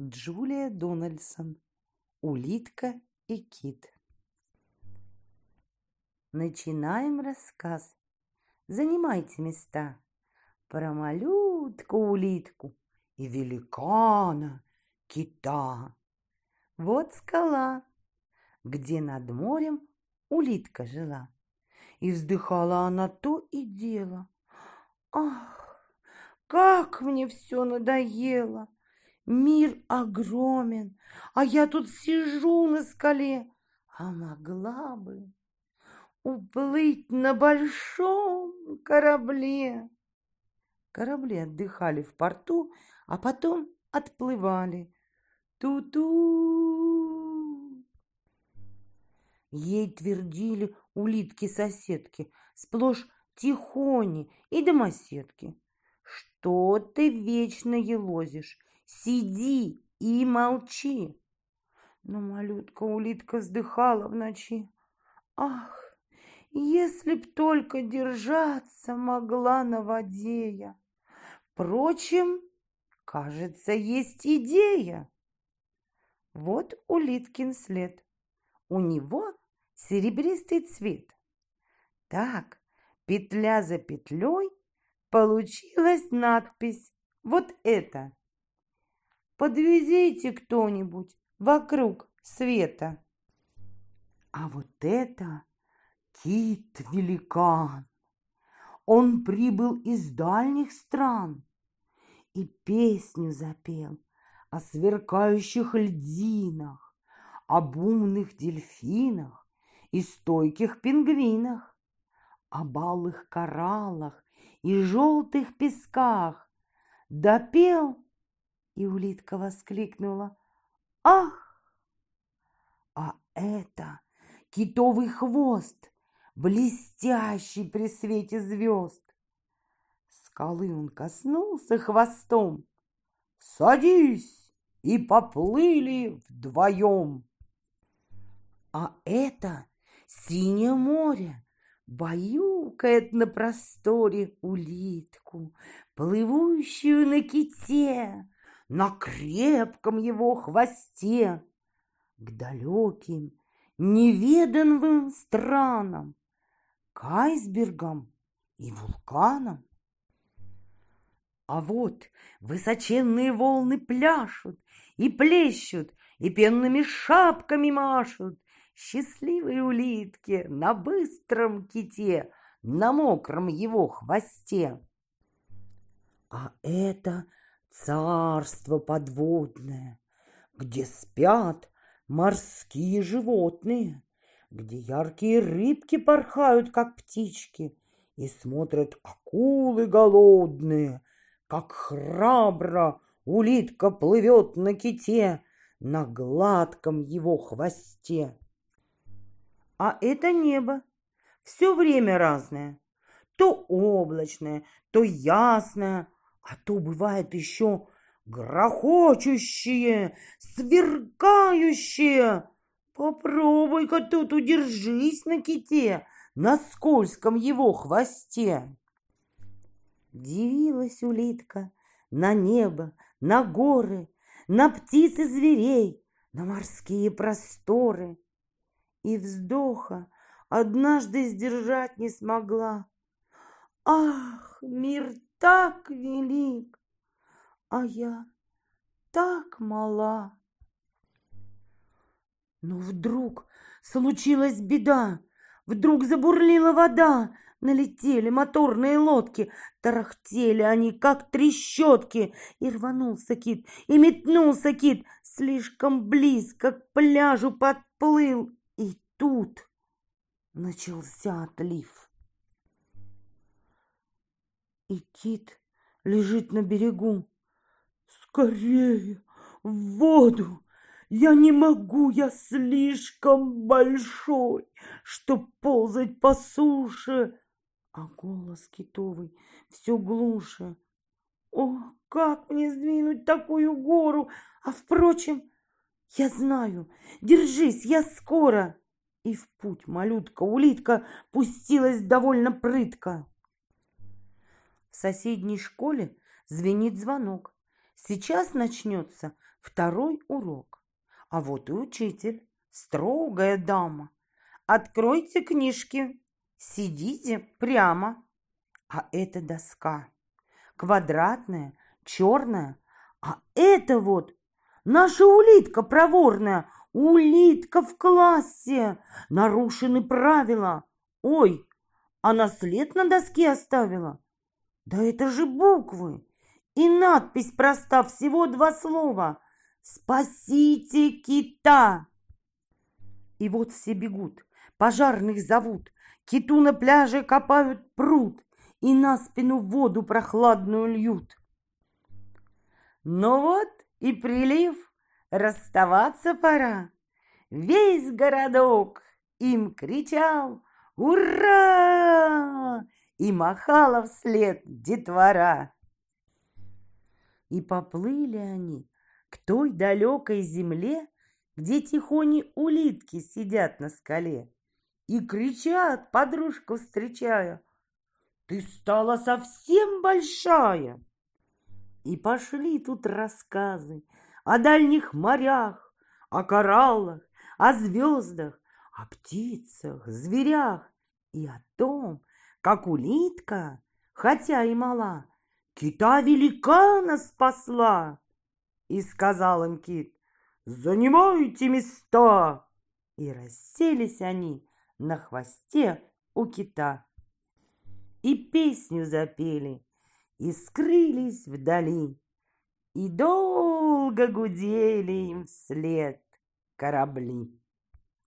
Джулия Дональдсон. Улитка и кит. Начинаем рассказ. Занимайте места. Про малютку-улитку и великана кита. Вот скала, где над морем улитка жила. И вздыхала она то и дело. Ах, как мне все надоело! Мир огромен, а я тут сижу на скале, а могла бы уплыть на большом корабле. Корабли отдыхали в порту, а потом отплывали. Ту-ту! Ей твердили улитки-соседки, сплошь тихони и домоседки. Что ты вечно елозишь? Сиди и молчи. Но малютка-улитка вздыхала в ночи. Ах, если б только держаться могла на воде я. Впрочем, кажется, есть идея. Вот улиткин след. У него серебристый цвет. Так, петля за петлей получилась надпись. Вот это. Подвезите кто-нибудь вокруг света. А вот это кит-великан. Он прибыл из дальних стран и песню запел о сверкающих льдинах, об умных дельфинах и стойких пингвинах, о балых кораллах и желтых песках. Допел и улитка воскликнула «Ах!» А это китовый хвост, блестящий при свете звезд. Скалы он коснулся хвостом. «Садись!» и поплыли вдвоем. А это синее море баюкает на просторе улитку, плывущую на ките, на крепком его хвосте к далеким, неведанным странам, к айсбергам и вулканам. А вот высоченные волны пляшут и плещут, и пенными шапками машут. Счастливые улитки на быстром ките, на мокром его хвосте. А это царство подводное, где спят морские животные, где яркие рыбки порхают, как птички, и смотрят акулы голодные, как храбро улитка плывет на ките на гладком его хвосте. А это небо все время разное, то облачное, то ясное, а то бывает еще грохочущие, сверкающие. Попробуй-ка тут удержись на ките, на скользком его хвосте. Дивилась улитка на небо, на горы, на птиц и зверей, на морские просторы. И вздоха однажды сдержать не смогла. Ах, мир так велик, а я так мала. Но вдруг случилась беда, вдруг забурлила вода, налетели моторные лодки, тарахтели они, как трещотки, и рванулся кит, и метнулся кит, слишком близко к пляжу подплыл, и тут начался отлив. И кит лежит на берегу. Скорее, в воду! Я не могу, я слишком большой, чтоб ползать по суше. А голос китовый все глуше. О, как мне сдвинуть такую гору? А впрочем, я знаю, держись, я скоро. И в путь малютка-улитка пустилась довольно прытко. В соседней школе звенит звонок. Сейчас начнется второй урок. А вот и учитель, строгая дама. Откройте книжки, сидите прямо. А это доска, квадратная, черная. А это вот наша улитка проворная, улитка в классе. Нарушены правила. Ой, она след на доске оставила. Да это же буквы. И надпись проста, всего два слова. «Спасите кита!» И вот все бегут, пожарных зовут, Киту на пляже копают пруд И на спину воду прохладную льют. Ну вот и прилив, расставаться пора. Весь городок им кричал «Ура!» И махала вслед детвора. И поплыли они к той далекой земле, где тихони улитки сидят на скале и кричат, подружку встречая, «Ты стала совсем большая!» И пошли тут рассказы о дальних морях, о кораллах, о звездах, о птицах, зверях и о том, как улитка, хотя и мала, кита великана спасла. И сказал им кит, «Занимайте места!» И расселись они на хвосте у кита. И песню запели, и скрылись вдали, И долго гудели им вслед корабли.